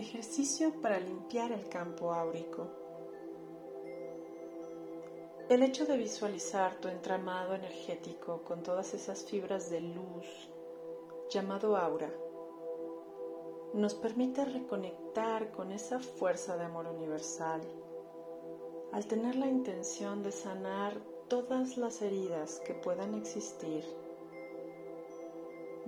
Ejercicio para limpiar el campo áurico. El hecho de visualizar tu entramado energético con todas esas fibras de luz, llamado aura, nos permite reconectar con esa fuerza de amor universal al tener la intención de sanar todas las heridas que puedan existir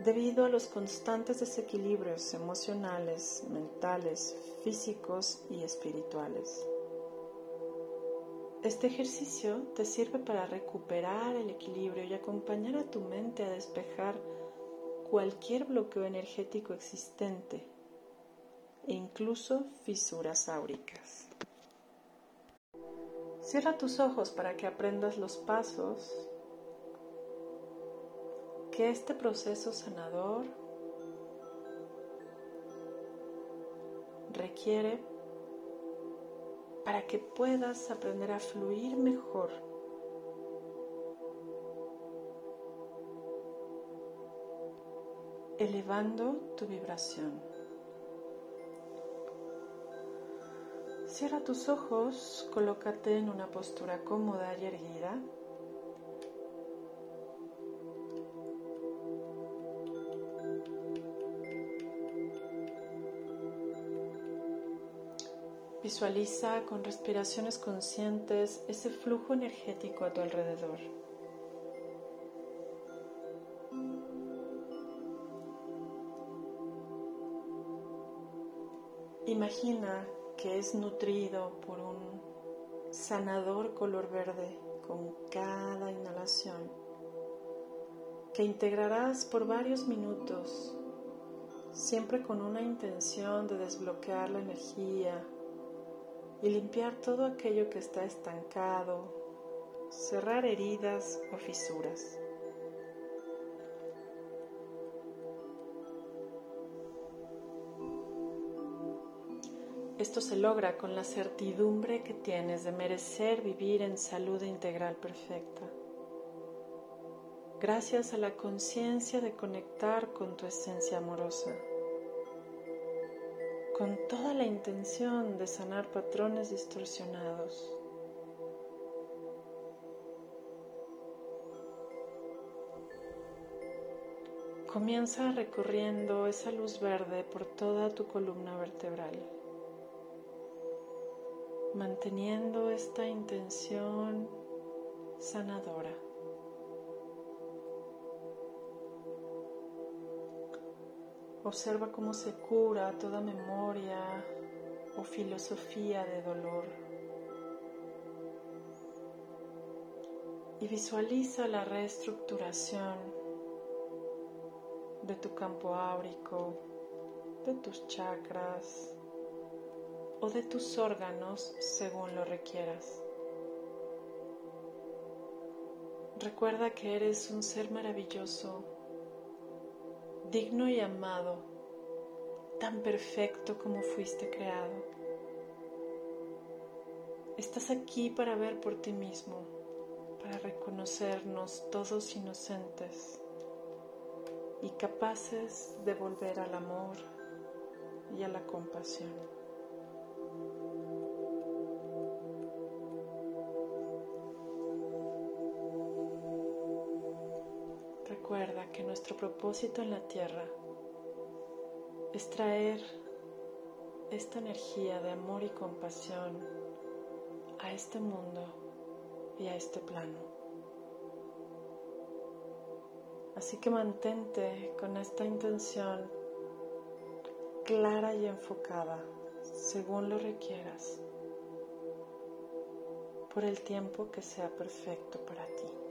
debido a los constantes desequilibrios emocionales, mentales, físicos y espirituales. Este ejercicio te sirve para recuperar el equilibrio y acompañar a tu mente a despejar cualquier bloqueo energético existente e incluso fisuras áuricas. Cierra tus ojos para que aprendas los pasos que este proceso sanador requiere para que puedas aprender a fluir mejor. elevando tu vibración. Cierra tus ojos, colócate en una postura cómoda y erguida. Visualiza con respiraciones conscientes ese flujo energético a tu alrededor. Imagina que es nutrido por un sanador color verde con cada inhalación que integrarás por varios minutos, siempre con una intención de desbloquear la energía, y limpiar todo aquello que está estancado, cerrar heridas o fisuras. Esto se logra con la certidumbre que tienes de merecer vivir en salud integral perfecta. Gracias a la conciencia de conectar con tu esencia amorosa con toda la intención de sanar patrones distorsionados. Comienza recorriendo esa luz verde por toda tu columna vertebral, manteniendo esta intención sanadora. Observa cómo se cura toda memoria o filosofía de dolor. Y visualiza la reestructuración de tu campo áurico, de tus chakras o de tus órganos según lo requieras. Recuerda que eres un ser maravilloso digno y amado, tan perfecto como fuiste creado. Estás aquí para ver por ti mismo, para reconocernos todos inocentes y capaces de volver al amor y a la compasión. Recuerda que nuestro propósito en la tierra es traer esta energía de amor y compasión a este mundo y a este plano. Así que mantente con esta intención clara y enfocada según lo requieras por el tiempo que sea perfecto para ti.